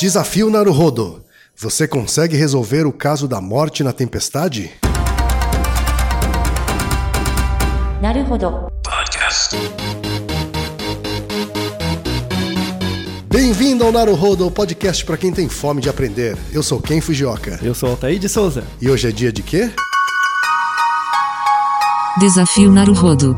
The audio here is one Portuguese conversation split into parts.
Desafio Naruhodo. Você consegue resolver o caso da morte na tempestade? Naruhodo. Podcast. Bem-vindo ao Naruhodo, o podcast para quem tem fome de aprender. Eu sou Ken Fujioka. Eu sou Altair de Souza. E hoje é dia de quê? Desafio Naruhodo.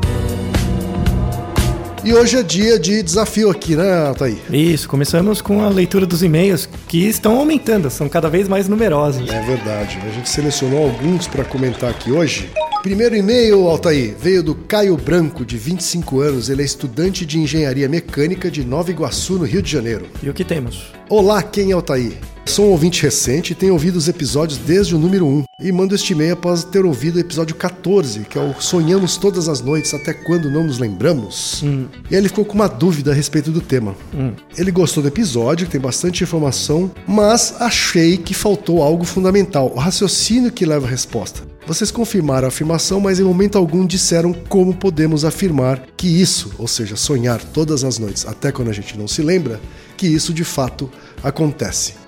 E hoje é dia de desafio aqui, né, Altair? Isso, começamos com a leitura dos e-mails que estão aumentando, são cada vez mais numerosos. É verdade. A gente selecionou alguns para comentar aqui hoje. Primeiro e-mail, Altair, veio do Caio Branco, de 25 anos. Ele é estudante de engenharia mecânica de Nova Iguaçu, no Rio de Janeiro. E o que temos? Olá, quem é Altair? Sou um ouvinte recente e tenho ouvido os episódios desde o número 1. E mando este e-mail após ter ouvido o episódio 14, que é o Sonhamos Todas as Noites Até Quando Não Nos Lembramos. E ele ficou com uma dúvida a respeito do tema. Ele gostou do episódio, tem bastante informação, mas achei que faltou algo fundamental: o raciocínio que leva à resposta. Vocês confirmaram a afirmação, mas em momento algum disseram como podemos afirmar que isso, ou seja, sonhar todas as noites até quando a gente não se lembra, que isso de fato acontece.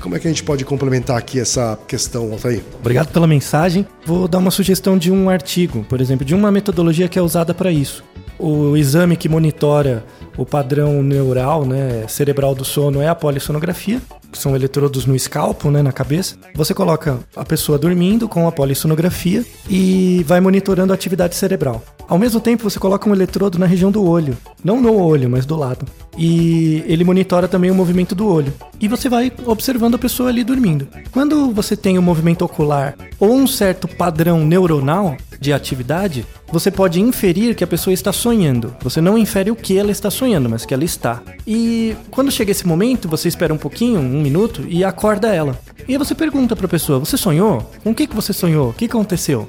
Como é que a gente pode complementar aqui essa questão, Altair? Obrigado pela mensagem. Vou dar uma sugestão de um artigo, por exemplo, de uma metodologia que é usada para isso. O exame que monitora o padrão neural, né, cerebral do sono é a polissonografia, que são eletrodos no escalpo, né, na cabeça. Você coloca a pessoa dormindo com a polissonografia e vai monitorando a atividade cerebral. Ao mesmo tempo, você coloca um eletrodo na região do olho, não no olho, mas do lado. E ele monitora também o movimento do olho. E você vai observando a pessoa ali dormindo. Quando você tem um movimento ocular ou um certo padrão neuronal de atividade, você pode inferir que a pessoa está sonhando. Você não infere o que ela está sonhando, mas que ela está. E quando chega esse momento, você espera um pouquinho, um minuto, e acorda ela. E você pergunta para a pessoa: Você sonhou? Com o que, que você sonhou? O que aconteceu?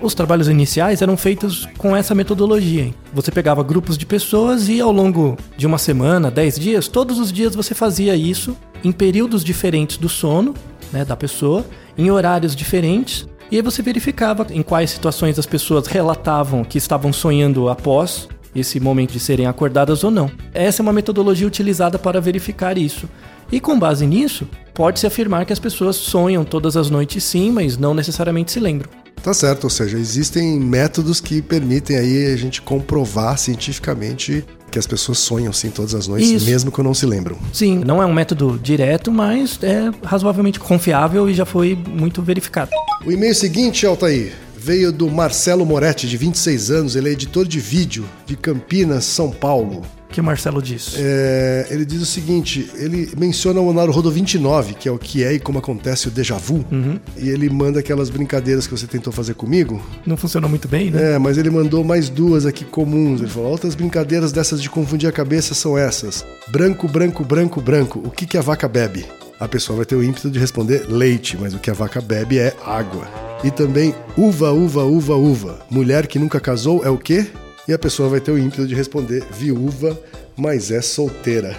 Os trabalhos iniciais eram feitos com essa metodologia. hein? Você pegava grupos de pessoas e ao longo de uma semana, dez dias, todos os dias você fazia isso em períodos diferentes do sono né, da pessoa, em horários diferentes. E aí você verificava em quais situações as pessoas relatavam que estavam sonhando após esse momento de serem acordadas ou não. Essa é uma metodologia utilizada para verificar isso. E com base nisso, pode-se afirmar que as pessoas sonham todas as noites sim, mas não necessariamente se lembram. Tá certo, ou seja, existem métodos que permitem aí a gente comprovar cientificamente que as pessoas sonham sim todas as noites, Isso. mesmo que não se lembram. Sim, não é um método direto, mas é razoavelmente confiável e já foi muito verificado. O e-mail seguinte, Altair, veio do Marcelo Moretti, de 26 anos, ele é editor de vídeo de Campinas, São Paulo. O que o Marcelo disse? É, ele diz o seguinte: ele menciona o Naruhodo 29, que é o que é e como acontece o déjà vu, e ele manda aquelas brincadeiras que você tentou fazer comigo. Não funcionou muito bem, né? É, mas ele mandou mais duas aqui comuns. Ele falou: outras brincadeiras dessas de confundir a cabeça são essas: branco, branco, branco, branco. O que, que a vaca bebe? A pessoa vai ter o ímpeto de responder leite, mas o que a vaca bebe é água. E também uva, uva, uva, uva. Mulher que nunca casou é o quê? E a pessoa vai ter o ímpeto de responder viúva, mas é solteira.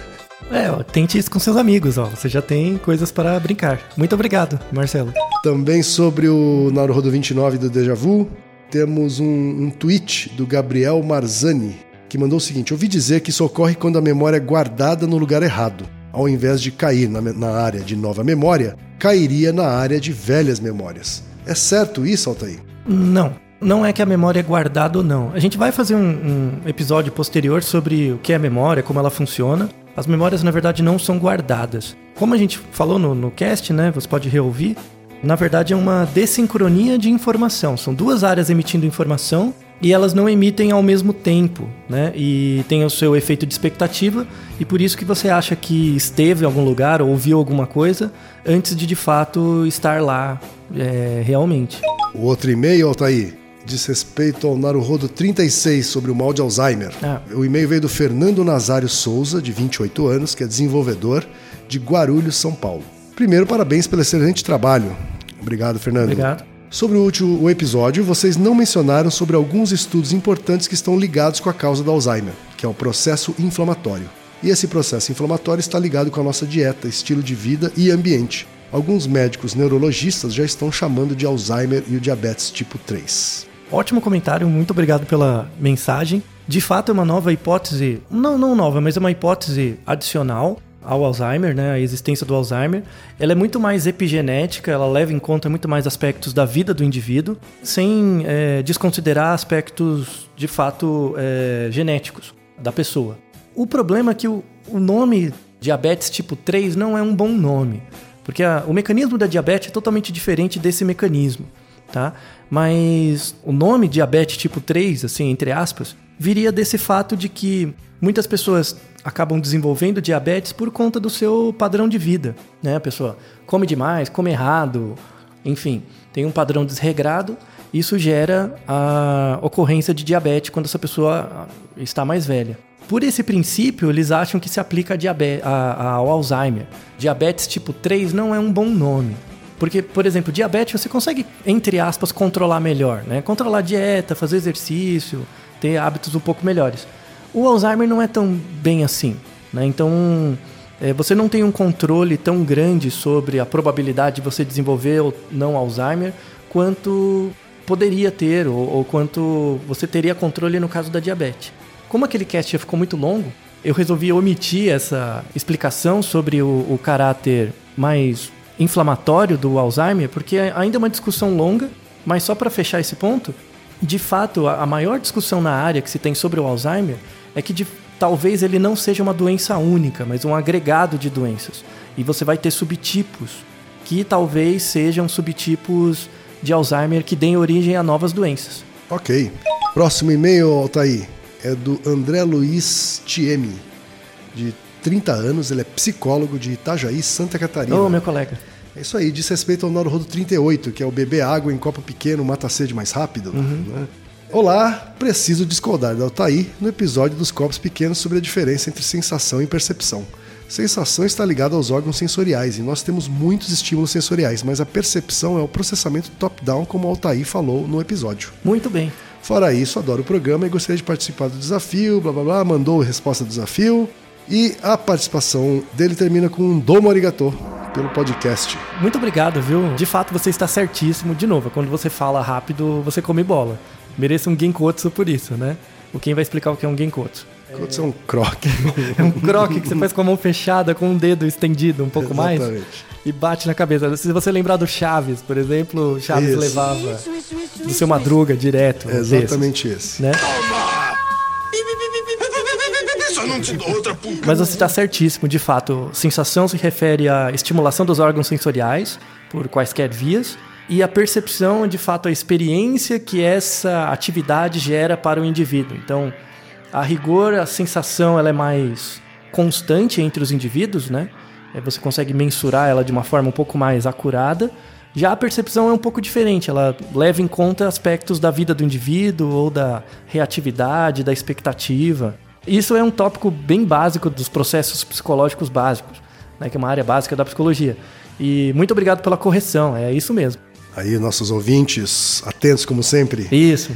É, ó, tente isso com seus amigos, ó. Você já tem coisas para brincar. Muito obrigado, Marcelo. Também sobre o Naruhodo 29 do Deja Vu, temos um, um tweet do Gabriel Marzani, que mandou o seguinte: Ouvi dizer que isso ocorre quando a memória é guardada no lugar errado. Ao invés de cair na, na área de nova memória, cairia na área de velhas memórias. É certo isso, Altair? Não, não é que a memória é guardada ou não. A gente vai fazer um, um episódio posterior sobre o que é memória, como ela funciona. As memórias, na verdade, não são guardadas. Como a gente falou no, no cast, né? Você pode reouvir. Na verdade, é uma dessincronia de informação. São duas áreas emitindo informação e elas não emitem ao mesmo tempo, né? E tem o seu efeito de expectativa e por isso que você acha que esteve em algum lugar ou ouviu alguma coisa antes de de fato estar lá é, realmente. O outro e-mail, Altair, diz respeito ao Naruhodo 36 sobre o mal de Alzheimer. Ah. O e-mail veio do Fernando Nazário Souza, de 28 anos, que é desenvolvedor de Guarulhos, São Paulo. Primeiro, parabéns pelo excelente trabalho. Obrigado, Fernando. Obrigado. Sobre o último episódio, vocês não mencionaram sobre alguns estudos importantes que estão ligados com a causa do Alzheimer, que é o processo inflamatório. E esse processo inflamatório está ligado com a nossa dieta, estilo de vida e ambiente. Alguns médicos neurologistas já estão chamando de Alzheimer e o diabetes tipo 3. Ótimo comentário, muito obrigado pela mensagem. De fato, é uma nova hipótese, não, não nova, mas é uma hipótese adicional ao Alzheimer, né, a existência do Alzheimer, ela é muito mais epigenética, ela leva em conta muito mais aspectos da vida do indivíduo, sem é, desconsiderar aspectos de fato é, genéticos da pessoa. O problema é que o, o nome diabetes tipo 3 não é um bom nome, porque a, o mecanismo da diabetes é totalmente diferente desse mecanismo, tá? Mas o nome diabetes tipo 3, assim, entre aspas, viria desse fato de que muitas pessoas acabam desenvolvendo diabetes por conta do seu padrão de vida, né? A pessoa come demais, come errado, enfim, tem um padrão desregrado, isso gera a ocorrência de diabetes quando essa pessoa está mais velha. Por esse princípio, eles acham que se aplica a diabetes, a, a, ao Alzheimer. Diabetes tipo 3 não é um bom nome. Porque, por exemplo, diabetes você consegue, entre aspas, controlar melhor, né? Controlar a dieta, fazer exercício, ter hábitos um pouco melhores. O Alzheimer não é tão bem assim, né? Então, é, você não tem um controle tão grande sobre a probabilidade de você desenvolver ou não Alzheimer quanto poderia ter ou, ou quanto você teria controle no caso da diabetes. Como aquele cast já ficou muito longo, eu resolvi omitir essa explicação sobre o, o caráter mais inflamatório do Alzheimer, porque ainda é uma discussão longa, mas só para fechar esse ponto, de fato, a maior discussão na área que se tem sobre o Alzheimer é que de, talvez ele não seja uma doença única, mas um agregado de doenças. E você vai ter subtipos que talvez sejam subtipos de Alzheimer que deem origem a novas doenças. Ok. Próximo e-mail, Altair, é do André Luiz Tiemi, de 30 anos, ele é psicólogo de Itajaí, Santa Catarina. Ô, meu colega. É isso aí, diz respeito ao Naruhodo 38, que é o beber água em copo pequeno mata a sede mais rápido. Uhum. Né? Olá, preciso discordar da Altair no episódio dos copos pequenos sobre a diferença entre sensação e percepção. Sensação está ligada aos órgãos sensoriais e nós temos muitos estímulos sensoriais, mas a percepção é o processamento top-down, como o Altair falou no episódio. Muito bem. Fora isso, adoro o programa e gostaria de participar do desafio, blá blá blá, mandou a resposta do desafio. E a participação dele termina com um domo arigato pelo podcast. Muito obrigado, viu? De fato, você está certíssimo. De novo, quando você fala rápido, você come bola. Mereça um Genkotsu por isso, né? O quem vai explicar o que é um Genkotsu? Genkotsu é um croque. é um croque que você faz com a mão fechada, com um dedo estendido um pouco mais e bate na cabeça. Se você lembrar do Chaves, por exemplo, Chaves isso. levava isso, isso, do seu Madruga direto. É exatamente esse. Né? Mas você está certíssimo, de fato. Sensação se refere à estimulação dos órgãos sensoriais por quaisquer vias e a percepção, de fato, a experiência que essa atividade gera para o indivíduo. Então, a rigor, a sensação ela é mais constante entre os indivíduos, né? É, você consegue mensurar ela de uma forma um pouco mais acurada. Já a percepção é um pouco diferente, ela leva em conta aspectos da vida do indivíduo ou da reatividade, da expectativa. Isso é um tópico bem básico dos processos psicológicos básicos, né, que é uma área básica da psicologia. E muito obrigado pela correção, é isso mesmo. Aí, nossos ouvintes, atentos como sempre. Isso,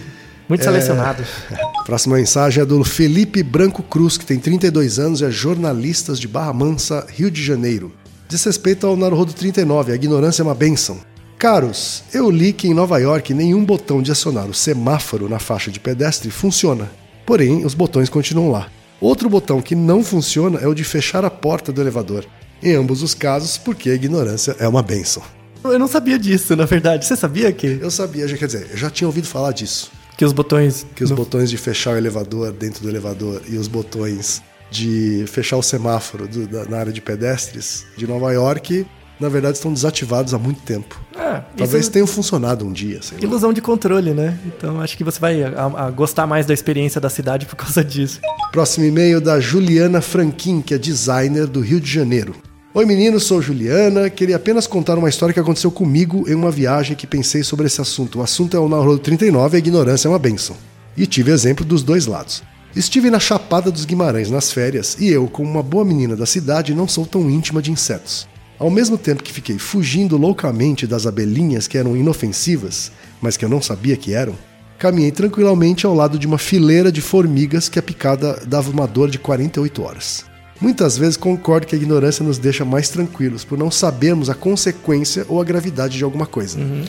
muito selecionados. É... Próxima mensagem é do Felipe Branco Cruz, que tem 32 anos e é jornalista de Barra Mansa, Rio de Janeiro. Diz respeito ao Naruhodo 39, a ignorância é uma bênção. Caros, eu li que em Nova York nenhum botão de acionar o semáforo na faixa de pedestre funciona. Porém, os botões continuam lá. Outro botão que não funciona é o de fechar a porta do elevador. Em ambos os casos, porque a ignorância é uma benção. Eu não sabia disso, na verdade. Você sabia que? Eu sabia, já quer dizer, eu já tinha ouvido falar disso. Que os botões. Que os no... botões de fechar o elevador dentro do elevador e os botões de fechar o semáforo do, da, na área de pedestres de Nova York na verdade, estão desativados há muito tempo. É, Talvez isso... tenham funcionado um dia. Ilusão de controle, né? Então acho que você vai a, a gostar mais da experiência da cidade por causa disso. Próximo e-mail da Juliana Franquin, que é designer do Rio de Janeiro. Oi meninos, sou Juliana. Queria apenas contar uma história que aconteceu comigo em uma viagem que pensei sobre esse assunto. O assunto é o Naruto 39 a ignorância é uma benção. E tive exemplo dos dois lados. Estive na Chapada dos Guimarães nas férias e eu, como uma boa menina da cidade, não sou tão íntima de insetos. Ao mesmo tempo que fiquei fugindo loucamente das abelhinhas que eram inofensivas, mas que eu não sabia que eram, caminhei tranquilamente ao lado de uma fileira de formigas que a picada dava uma dor de 48 horas. Muitas vezes concordo que a ignorância nos deixa mais tranquilos por não sabermos a consequência ou a gravidade de alguma coisa. Uhum.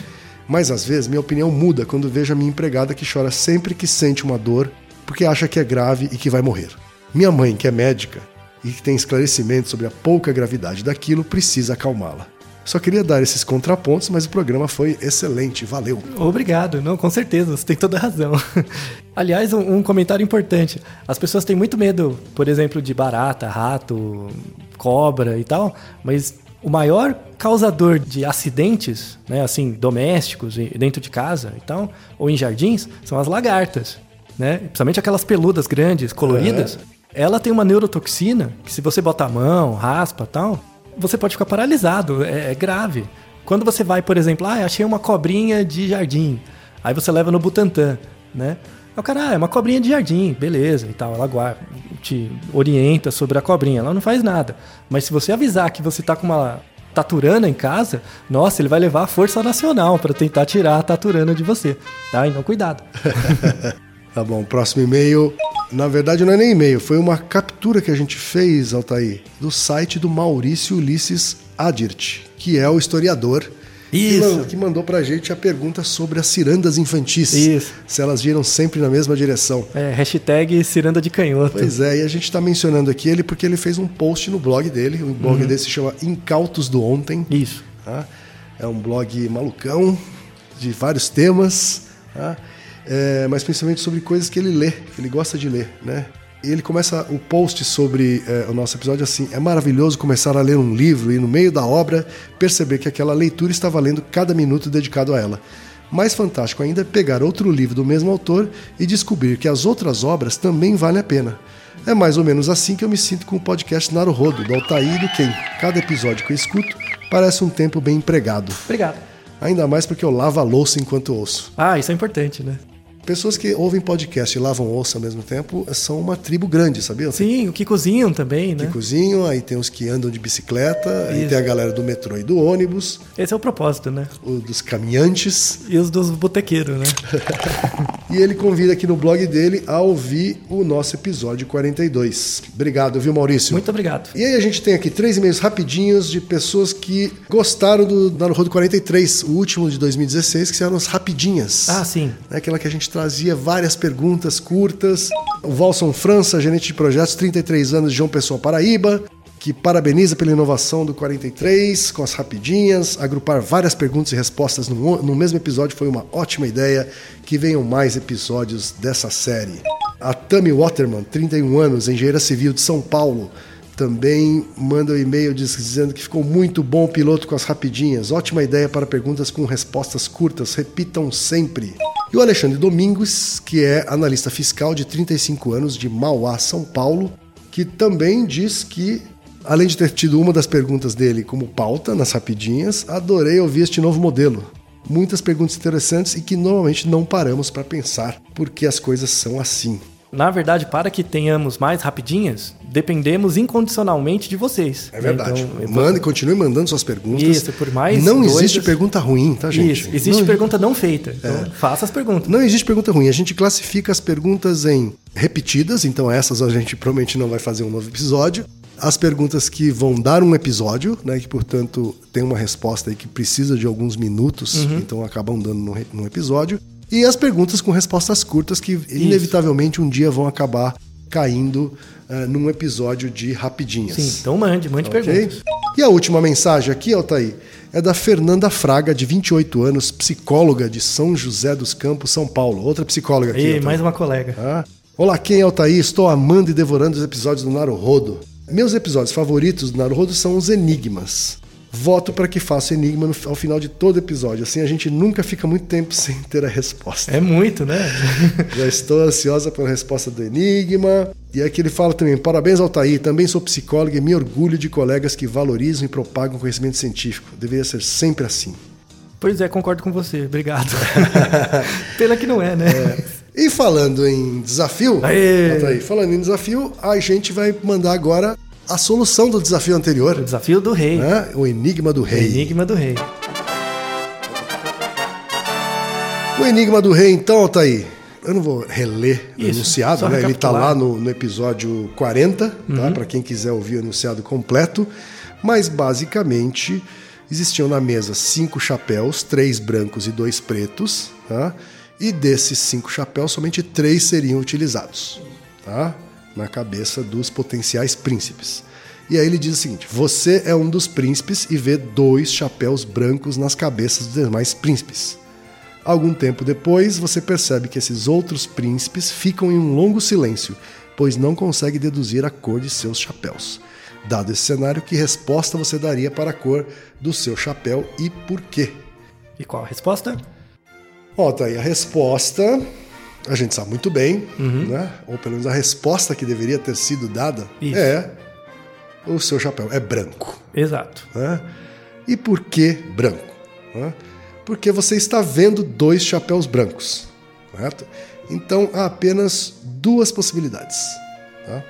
Mas às vezes minha opinião muda quando vejo a minha empregada que chora sempre que sente uma dor porque acha que é grave e que vai morrer. Minha mãe, que é médica, e que tem esclarecimento sobre a pouca gravidade daquilo, precisa acalmá-la. Só queria dar esses contrapontos, mas o programa foi excelente, valeu. Obrigado, não, com certeza, você tem toda a razão. Aliás, um, um comentário importante. As pessoas têm muito medo, por exemplo, de barata, rato, cobra e tal, mas o maior causador de acidentes, né, assim, domésticos, e dentro de casa e tal, ou em jardins, são as lagartas, né? Principalmente aquelas peludas grandes, coloridas. Ela tem uma neurotoxina que se você bota a mão, raspa tal, você pode ficar paralisado, é, é grave. Quando você vai, por exemplo, ah, achei uma cobrinha de jardim, aí você leva no Butantan, né? O cara, ah, é uma cobrinha de jardim, beleza e tal. Ela guarda, te orienta sobre a cobrinha, ela não faz nada. Mas se você avisar que você tá com uma taturana em casa, nossa, ele vai levar a força nacional para tentar tirar a taturana de você, tá? Então cuidado. Tá bom, próximo e-mail. Na verdade, não é nem e-mail, foi uma captura que a gente fez, Altair, do site do Maurício Ulisses Adirt, que é o historiador. Que, Isso. que mandou pra gente a pergunta sobre as cirandas infantis. Isso. Se elas giram sempre na mesma direção. É, hashtag ciranda de canhoto. Pois é, e a gente está mencionando aqui ele porque ele fez um post no blog dele. O blog dele se chama Incautos do Ontem. Isso. tá? É um blog malucão, de vários temas, tá? É, mas principalmente sobre coisas que ele lê, que ele gosta de ler. Né? E ele começa o post sobre é, o nosso episódio assim: é maravilhoso começar a ler um livro e, no meio da obra, perceber que aquela leitura está valendo cada minuto dedicado a ela. Mais fantástico ainda é pegar outro livro do mesmo autor e descobrir que as outras obras também valem a pena. É mais ou menos assim que eu me sinto com o podcast Naruhodo, do Altair e do Ken. Cada episódio que eu escuto parece um tempo bem empregado. Obrigado. Ainda mais porque eu lavo a louça enquanto ouço. Ah, isso é importante, né? Pessoas que ouvem podcast e lavam louça ao mesmo tempo são uma tribo grande, sabia? Sim, o que cozinham também, né? Que cozinham, aí tem os que andam de bicicleta, aí Isso. tem a galera do metrô e do ônibus, Esse é o propósito, né? o dos caminhantes. E os dos botequeiros, né? E ele convida aqui no blog dele a ouvir o nosso episódio 42. Obrigado, viu, Maurício? Muito obrigado. E aí a gente tem aqui três e-mails rapidinhos de pessoas que gostaram do Naruhodo 43, o último de 2016, que são as rapidinhas. Ah, sim. É aquela que a gente trazia várias perguntas curtas. O Valson França, gerente de projetos, 33 anos de João Pessoa, Paraíba, que parabeniza pela inovação do 43, com as rapidinhas. Agrupar várias perguntas e respostas no, mesmo episódio foi uma ótima ideia. Que venham mais episódios dessa série. A Tami Waterman, 31 anos, engenheira civil de São Paulo, também manda um e-mail diz- dizendo que ficou muito bom o piloto com as rapidinhas. Ótima ideia para perguntas com respostas curtas. Repitam sempre. E o Alexandre Domingos, que é analista fiscal de 35 anos de Mauá, São Paulo, que também diz que, além de ter tido uma das perguntas dele como pauta nas rapidinhas, adorei ouvir este novo modelo. Muitas perguntas interessantes e que normalmente não paramos para pensar porque as coisas são assim. Na verdade, para que tenhamos mais rapidinhas, dependemos incondicionalmente de vocês. É verdade. Então, eu- Mande, continue mandando suas perguntas. Isso, por mais Não doidas- existe pergunta ruim, tá, gente? Isso, existe não, pergunta não feita. Então, faça as perguntas. não existe pergunta ruim. A gente classifica as perguntas em repetidas, então essas a gente provavelmente não vai fazer um novo episódio. As perguntas que vão dar um episódio, né, que portanto tem uma resposta aí que precisa de alguns minutos, Uhum. então acabam dando num, episódio. E as perguntas com respostas curtas que inevitavelmente um dia vão acabar caindo eh, num episódio de rapidinhas. Sim, então mande, mande Ok? perguntas. E a última mensagem aqui, Altair, é da Fernanda Fraga, de 28 anos, psicóloga de São José dos Campos, São Paulo. Outra psicóloga aqui. E mais uma colega. Ah. Olá, quem é Altair? Estou amando e devorando os episódios do Naruhodo. Meus episódios favoritos do Naruhodo são os enigmas. Voto para que faça enigma no- ao final de todo episódio. Assim a gente nunca fica muito tempo sem ter a resposta. É muito, né? Já estou ansiosa pela resposta do Enigma. E aqui ele fala também: parabéns, Altair. Também sou psicóloga e me orgulho de colegas que valorizam e propagam conhecimento científico. Deveria ser sempre assim. pois é, concordo com você. Obrigado. Pena que não é, né? E falando em desafio! Altair, falando em desafio, a gente vai mandar agora a solução do desafio O anterior, desafio do rei. né? o Enigma do Rei. Enigma do rei. O Enigma do Rei, então, Altair. Eu não vou reler o Isso, enunciado, só né? Ele está lá no, no episódio 40, tá? Para quem quiser ouvir o enunciado completo. Mas, basicamente, existiam na mesa cinco chapéus, três brancos e dois pretos, tá? E desses cinco chapéus, somente três seriam utilizados, tá? na cabeça dos potenciais príncipes. E aí ele diz o seguinte: você é um dos príncipes e vê dois chapéus brancos nas cabeças dos demais príncipes. Algum tempo depois, você percebe que esses outros príncipes ficam em um longo silêncio, pois não consegue deduzir a cor de seus chapéus. Dado esse cenário, que resposta você daria para a cor do seu chapéu e por quê? E qual a resposta? Ó, tá aí a resposta. A gente sabe muito bem, né? Ou pelo menos a resposta que deveria ter sido dada Isso. é o seu chapéu é branco. Exato. né? E por que branco? né? Porque você está vendo dois chapéus brancos, correto? Então há apenas duas possibilidades. tá?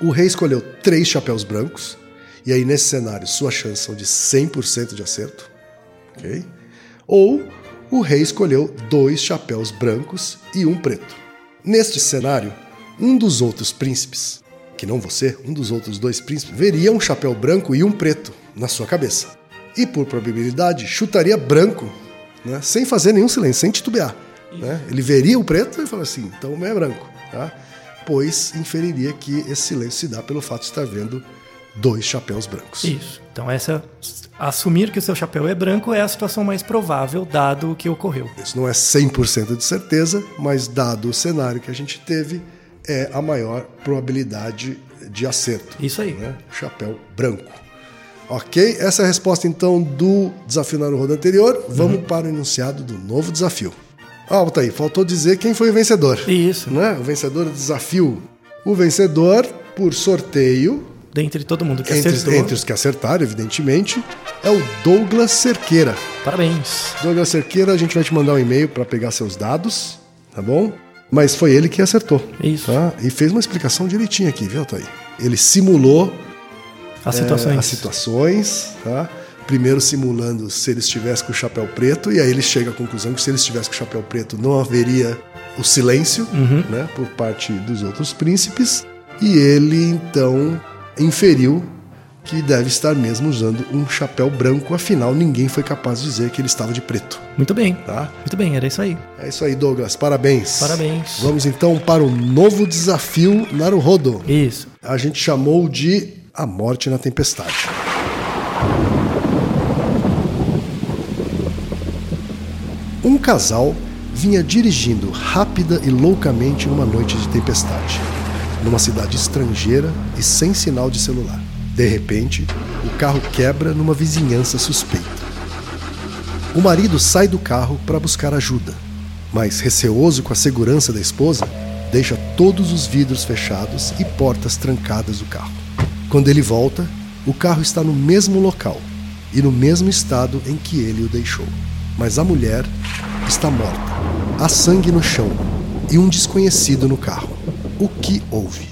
O rei escolheu três chapéus brancos, e aí nesse cenário suas chances são de 100% de acerto, ok? Ou o rei escolheu dois chapéus brancos e um preto. Neste cenário, um dos outros príncipes, que não você, um dos outros dois príncipes, veria um chapéu branco e um preto na sua cabeça. E por probabilidade, chutaria branco, né, sem fazer nenhum silêncio, sem titubear. né? Ele veria o preto e falaria assim, então é branco. Tá? Pois inferiria que esse silêncio se dá pelo fato de estar vendo dois chapéus brancos. Isso. Então, essa assumir que o seu chapéu é branco é a situação mais provável, dado o que ocorreu. Isso não é 100% de certeza, mas dado o cenário que a gente teve, é a maior probabilidade de acerto. Isso aí. Né? Chapéu branco. Ok? Essa é a resposta então do desafio na roda anterior. Vamos para o enunciado do novo desafio. Ah, tá aí. Faltou dizer quem foi o vencedor. Isso. Né? O vencedor do desafio. O vencedor, por sorteio, Dentre todo mundo que entre, acertou. entre os que acertaram, evidentemente, é o Douglas Cerqueira. Parabéns. Douglas Cerqueira, a gente vai te mandar um e-mail para pegar seus dados, tá bom? Mas foi ele que acertou. Isso. Tá? E fez uma explicação direitinha aqui, viu, Thaí? Ele simulou As é, situações. as situações, tá? Primeiro simulando se ele estivesse com o chapéu preto, e aí ele chega à conclusão que se ele estivesse com o chapéu preto não haveria o silêncio, Uhum. né, por parte dos outros príncipes, e ele então inferiu que deve estar mesmo usando um chapéu branco, afinal ninguém foi capaz de dizer que ele estava de preto, Muito bem. tá? Muito bem, era isso aí. É isso aí, Douglas, parabéns. Parabéns. Vamos então para o novo desafio Naruhodo. Isso. A gente chamou de A Morte na Tempestade. Um casal vinha dirigindo rápida e loucamente numa noite de tempestade, numa cidade estrangeira e sem sinal de celular. De repente, o carro quebra numa vizinhança suspeita. O marido sai do carro para buscar ajuda, mas receoso com a segurança da esposa, deixa todos os vidros fechados e portas trancadas do carro. Quando ele volta, o carro está no mesmo local e no mesmo estado em que ele o deixou. Mas a mulher está morta. Há sangue no chão e um desconhecido no carro. O que houve?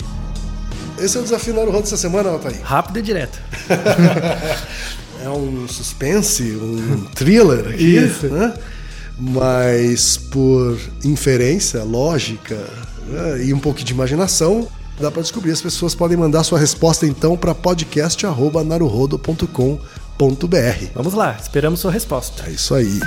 Esse é o desafio Naruhodo dessa semana, Altair. Rápido e direto. É um suspense, um thriller aqui, Isso. né? Mas por inferência, lógica né, e um pouco de imaginação, dá para descobrir. As pessoas podem mandar sua resposta então para podcast@naruhodo.com.br. Vamos lá, esperamos sua resposta. É isso aí.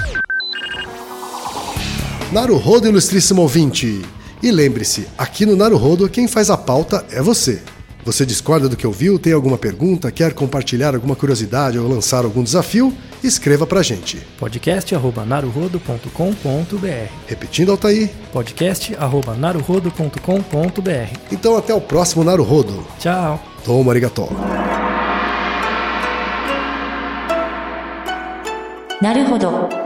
Naruhodo, ilustríssimo ouvinte. E lembre-se, aqui no Naruhodo quem faz a pauta é você. Você discorda do que ouviu, tem alguma pergunta, quer compartilhar alguma curiosidade ou lançar algum desafio? Escreva pra gente. podcast@naruhodo.com.br. Repetindo, Altair. podcast@naruhodo.com.br. Então até o próximo Naruhodo. Tchau. Toma arigatô. なるほど。